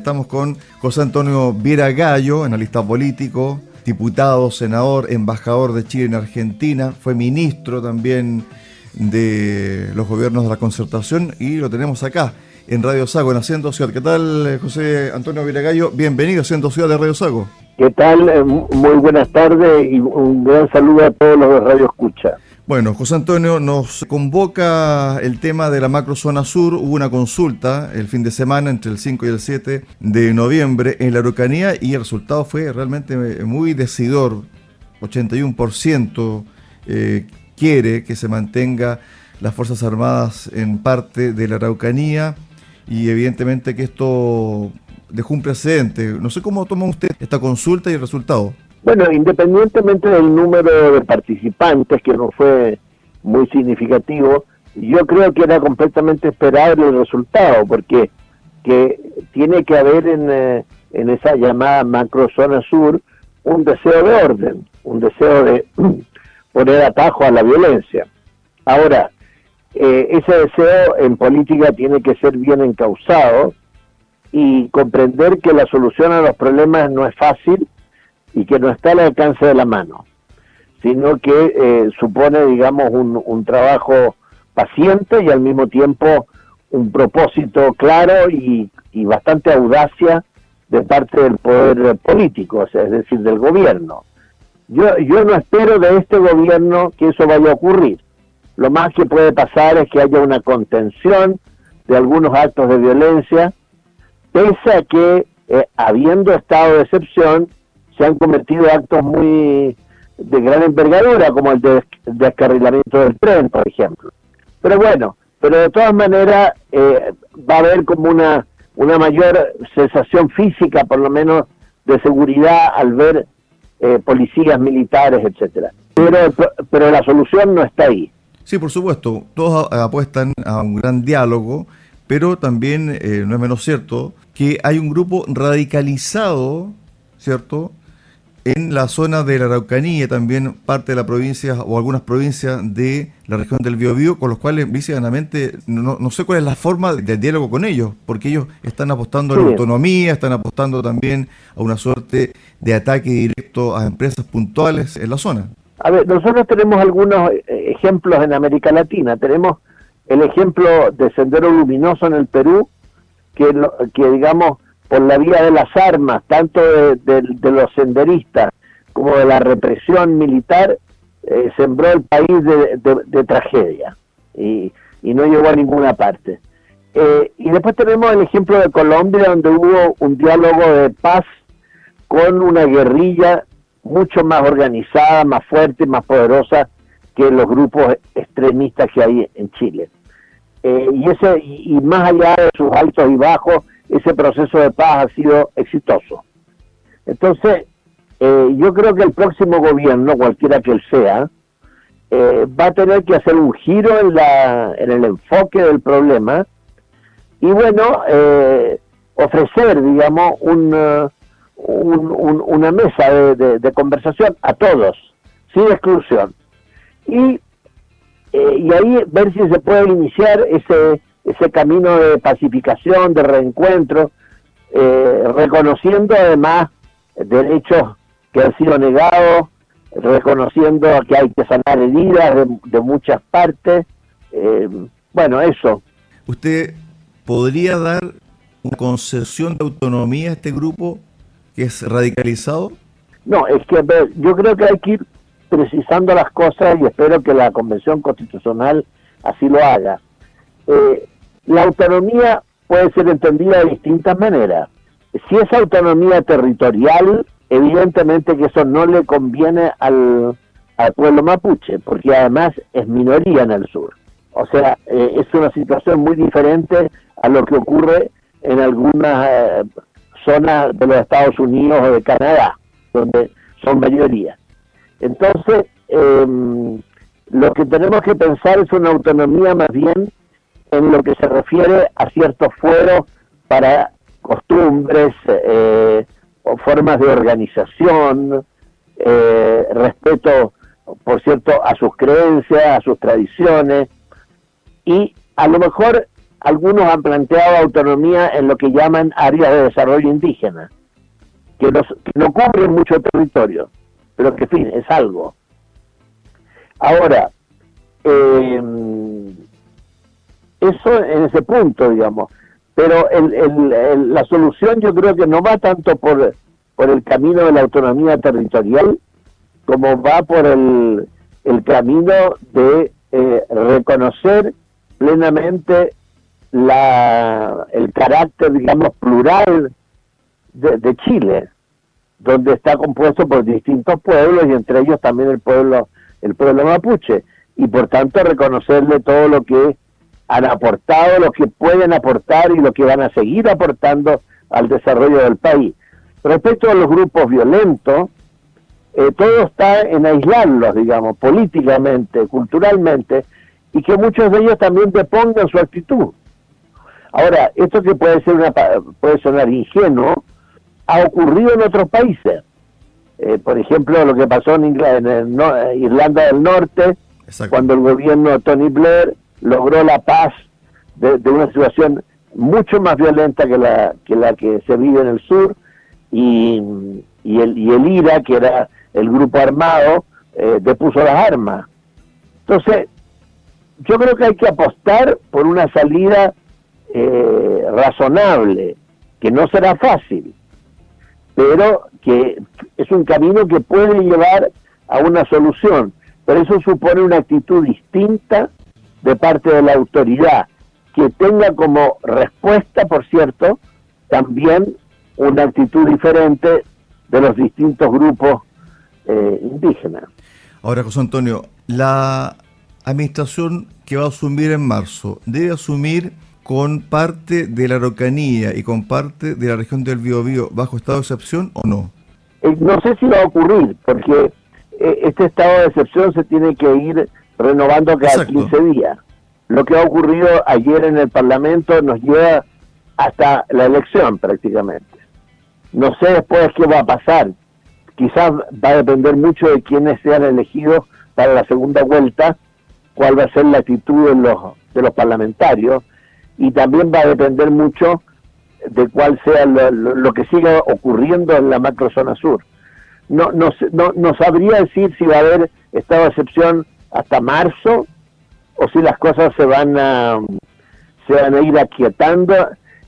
Estamos con José Antonio Viera Gallo, analista político, diputado, senador, embajador de Chile en Argentina, fue ministro también de los gobiernos de la concertación y lo tenemos acá en Radio Sago, en Haciendo Ciudad. ¿Qué tal, José Antonio Viragallo? Bienvenido a Haciendo Ciudad de Radio Sago. ¿Qué tal? Eh, muy buenas tardes y un gran saludo a todos los de Radio Escucha. Bueno, José Antonio, nos convoca el tema de la macrozona sur. Hubo una consulta el fin de semana entre el 5 y el 7 de noviembre en la Araucanía y el resultado fue realmente muy decidor. 81% eh, quiere que se mantenga las Fuerzas Armadas en parte de la Araucanía y evidentemente que esto dejó un precedente. No sé cómo toma usted esta consulta y el resultado. Bueno, independientemente del número de participantes, que no fue muy significativo, yo creo que era completamente esperable el resultado, porque que tiene que haber en, eh, en esa llamada macrozona sur un deseo de orden, un deseo de poner atajo a la violencia. Ahora, eh, ese deseo en política tiene que ser bien encausado y comprender que la solución a los problemas no es fácil y que no está al alcance de la mano, sino que eh, supone, digamos, un, un, trabajo paciente y al mismo tiempo un propósito claro y, y bastante audacia de parte del poder político, es decir, del gobierno. Yo, yo no espero de este gobierno que eso vaya a ocurrir. Lo más que puede pasar es que haya una contención de algunos actos de violencia, pese a que, eh, habiendo estado de excepción, se han cometido actos muy de gran envergadura, como el de descarrilamiento del tren, por ejemplo. Pero bueno, pero de todas maneras eh, va a haber como una, una mayor sensación física, por lo menos, de seguridad al ver eh, policías militares, etcétera. Pero, pero la solución no está ahí. Sí, por supuesto, todos apuestan a un gran diálogo, pero también eh, no es menos cierto que hay un grupo radicalizado, ¿cierto?, en la zona de la Araucanía, también parte de la provincia o algunas provincias de la región del Biobío, con los cuales visiblemente no, no, sé cuál es la forma del diálogo con ellos, porque ellos están apostando a la autonomía, están apostando también a una suerte de ataque directo a empresas puntuales en la zona. A ver, nosotros tenemos algunos eh, ejemplos en América Latina. Tenemos el ejemplo de Sendero Luminoso en el Perú, que, que digamos, por la vía de las armas, tanto de, los senderistas como de la represión militar, eh, sembró el país de, tragedia y, no llegó a ninguna parte. Eh, y después tenemos el ejemplo de Colombia, donde hubo un diálogo de paz con una guerrilla mucho más organizada, más fuerte, más poderosa que los grupos extremistas que hay en Chile. Eh, y, ese, y más allá de sus altos y bajos, ese proceso de paz ha sido exitoso. Entonces, eh, yo creo que el próximo gobierno, cualquiera que él sea, eh, va a tener que hacer un giro en, la, en el enfoque del problema y bueno, eh, ofrecer, digamos, un, una mesa de, conversación a todos, sin exclusión. Y, y ahí ver si se puede iniciar ese ese camino de pacificación, de reencuentro, eh, reconociendo además derechos que han sido negados, reconociendo que hay que sanar heridas de, muchas partes. Eh, bueno, eso. ¿Usted podría dar una concesión de autonomía a este grupo que es radicalizado? No, es que yo creo que hay que ir precisando las cosas y espero que la Convención Constitucional así lo haga. Eh, la autonomía puede ser entendida de distintas maneras. Si es autonomía territorial, evidentemente que eso no le conviene al, pueblo mapuche, porque además es minoría en el sur. O sea, eh, es una situación muy diferente a lo que ocurre en algunas eh, zonas de los Estados Unidos o de Canadá, donde son mayoría. Entonces, em, lo que tenemos que pensar es una autonomía más bien en lo que se refiere a ciertos fueros para costumbres eh, formas de organización, eh, respeto, por cierto, a sus creencias, a sus tradiciones, y a lo mejor algunos han planteado autonomía en lo que llaman áreas de desarrollo indígena, que, no cubren mucho territorio, pero que, en fin, es algo. Ahora, eh, eso en ese punto, digamos, pero la solución yo creo que no va tanto por, por el camino de la autonomía territorial, como va por el, el camino de eh, reconocer plenamente la, el carácter, digamos, plural de, Chile, donde está compuesto por distintos pueblos y entre ellos también el pueblo, el pueblo mapuche, y por tanto reconocerle todo lo que han aportado, lo que pueden aportar y lo que van a seguir aportando al desarrollo del país. Respecto a los grupos violentos, eh, todo está en aislarlos, digamos, políticamente, culturalmente, y que muchos de ellos también depongan su actitud. Ahora, esto que puede ser una puede sonar ingenuo, ha ocurrido en otros países. Eh, por ejemplo, lo que pasó en, eh, Irlanda del Norte, cuando el gobierno de Tony Blair logró la paz de, una situación mucho más violenta que la que, la que se vive en el sur, y, el, y el IRA, que era el grupo armado, eh, depuso las armas. Entonces, yo creo que hay que apostar por una salida eh, razonable, que no será fácil, pero que es un camino que puede llevar a una solución. Pero eso supone una actitud distinta de parte de la autoridad, que tenga como respuesta, por cierto, también una actitud diferente de los distintos grupos eh, indígenas. Ahora, José Antonio, la administración que va a asumir en marzo debe asumir con parte de la Araucanía y con parte de la región del Biobío bajo estado de excepción o no? Eh, no sé si va a ocurrir, porque eh, este estado de excepción se tiene que ir renovando cada 15 días. Lo que ha ocurrido ayer en el Parlamento nos lleva hasta la elección prácticamente. No sé después qué va a pasar. Quizás va a depender mucho de quiénes sean elegidos para la segunda vuelta, cuál va a ser la actitud de los, de los parlamentarios y también va a depender mucho de cuál sea lo, que siga ocurriendo en la macrozona sur. No, no, no, no sabría decir si va a haber estado de excepción hasta marzo o si las cosas se van a, se van a ir aquietando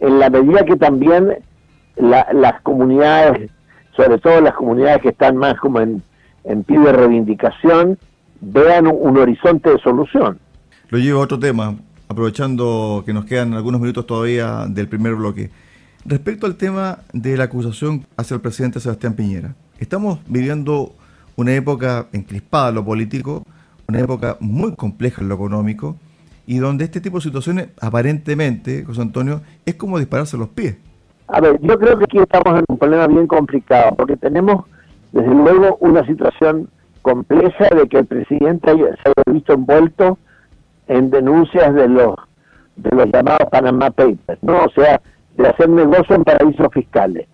en la medida que también las comunidades, sobre todo las comunidades que están más como en, en pie de reivindicación, vean un, horizonte de solución. Lo llevo a otro tema, aprovechando que nos quedan algunos minutos todavía del primer bloque. Respecto al tema de la acusación hacia el presidente Sebastián Piñera, estamos viviendo una época encrispada en lo político, una época muy compleja en lo económico, y donde este tipo de situaciones, aparentemente, José Antonio, es como dispararse los pies. A ver, yo creo que aquí estamos en un problema bien complicado, porque tenemos, desde luego, una situación compleja de que el presidente se haya visto envuelto en denuncias de los de los llamados Panama Papers, ¿no? O sea, de hacer negocio en paraísos fiscales,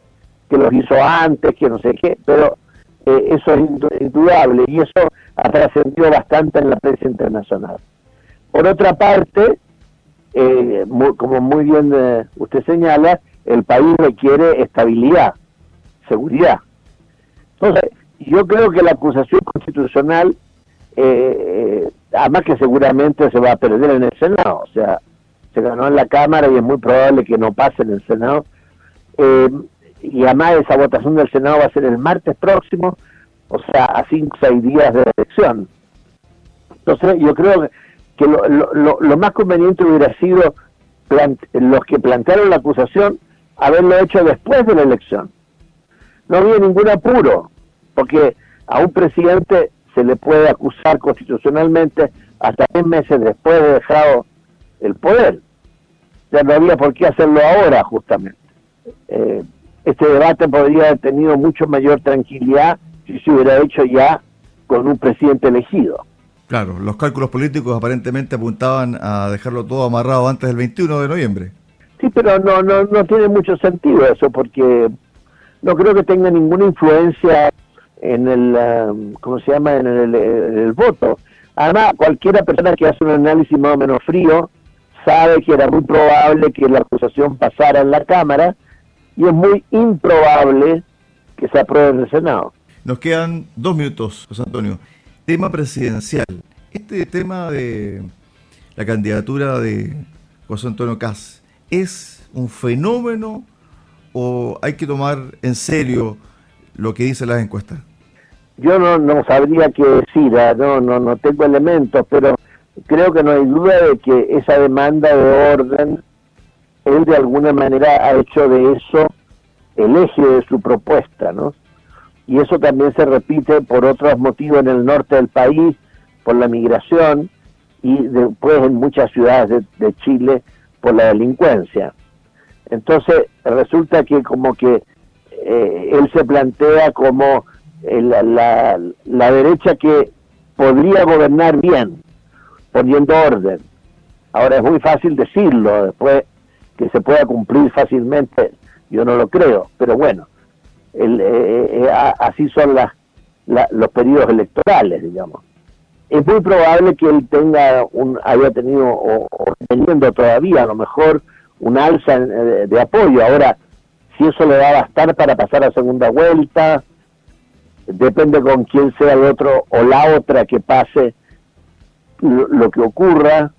que los hizo antes, que no sé qué, pero eh, eso es indudable y eso ha trascendido bastante en la prensa internacional. Por otra parte, eh, como muy bien eh, usted señala, el país requiere estabilidad, seguridad. Entonces, yo creo que la acusación constitucional, eh, además que seguramente se va a perder en el Senado, o sea, se ganó en la Cámara y es muy probable que no pase en el Senado, eh, y además esa votación del Senado va a ser el martes próximo, o sea, a cinco o seis días de elección. Entonces, yo creo que lo, lo, lo más conveniente hubiera sido los que plantearon la acusación haberlo hecho después de la elección. No había ningún apuro porque a un presidente se le puede acusar constitucionalmente hasta tres meses después de dejado el poder. Ya no había por qué hacerlo ahora, justamente. Eh, este debate podría haber tenido mucho mayor tranquilidad si se hubiera hecho ya con un presidente elegido. Claro, los cálculos políticos aparentemente apuntaban a dejarlo todo amarrado antes del 21 de noviembre. Sí, pero no, no, no tiene mucho sentido eso, porque no creo que tenga ninguna influencia en el, um, ¿cómo se llama?, en el, voto. Además, cualquiera persona que hace un análisis más o menos frío sabe que era muy probable que la acusación pasara en la Cámara y es muy improbable que se apruebe en el Senado. Nos quedan dos minutos, José Antonio. Tema presidencial. Este tema de la candidatura de José Antonio Cas es un fenómeno o hay que tomar en serio lo que dicen las encuestas? Yo no, sabría qué decir, ¿ah? no, no, no tengo elementos, pero creo que no hay duda de que esa demanda de orden, él de alguna manera ha hecho de eso el eje de su propuesta, ¿no? Y eso también se repite por otros motivos en el norte del país, por la migración y después en muchas ciudades de, Chile por la delincuencia. Entonces resulta que como que eh, él se plantea como eh, la, la derecha que podría gobernar bien, poniendo orden. Ahora es muy fácil decirlo, después que se pueda cumplir fácilmente, yo no lo creo, pero bueno, el, eh, eh, así son las, los periodos electorales, digamos. Es muy probable que él tenga un, haya tenido o, teniendo todavía a lo mejor un alza de, de apoyo. Ahora, si eso le va a bastar para pasar a segunda vuelta, depende con quién sea el otro o la otra que pase lo, que ocurra.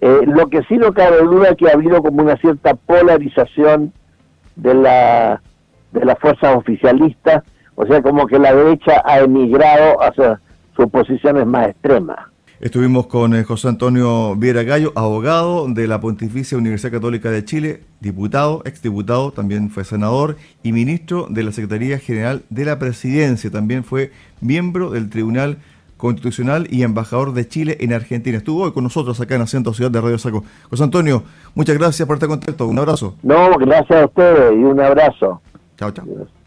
Eh, lo que sí no cabe duda es que ha habido como una cierta polarización de la de las fuerzas oficialistas, o sea, como que la derecha ha emigrado hacia sus posiciones más extremas. Estuvimos con eh, José Antonio Viera Gallo, abogado de la Pontificia Universidad Católica de Chile, diputado, exdiputado, también fue senador y ministro de la Secretaría General de la Presidencia. También fue miembro del Tribunal constitucional y embajador de Chile en Argentina. Estuvo hoy con nosotros acá en Acento Ciudad de Radio Saco. José Antonio, muchas gracias por este contacto. Un abrazo. No, gracias a ustedes y un abrazo. Chao, chao.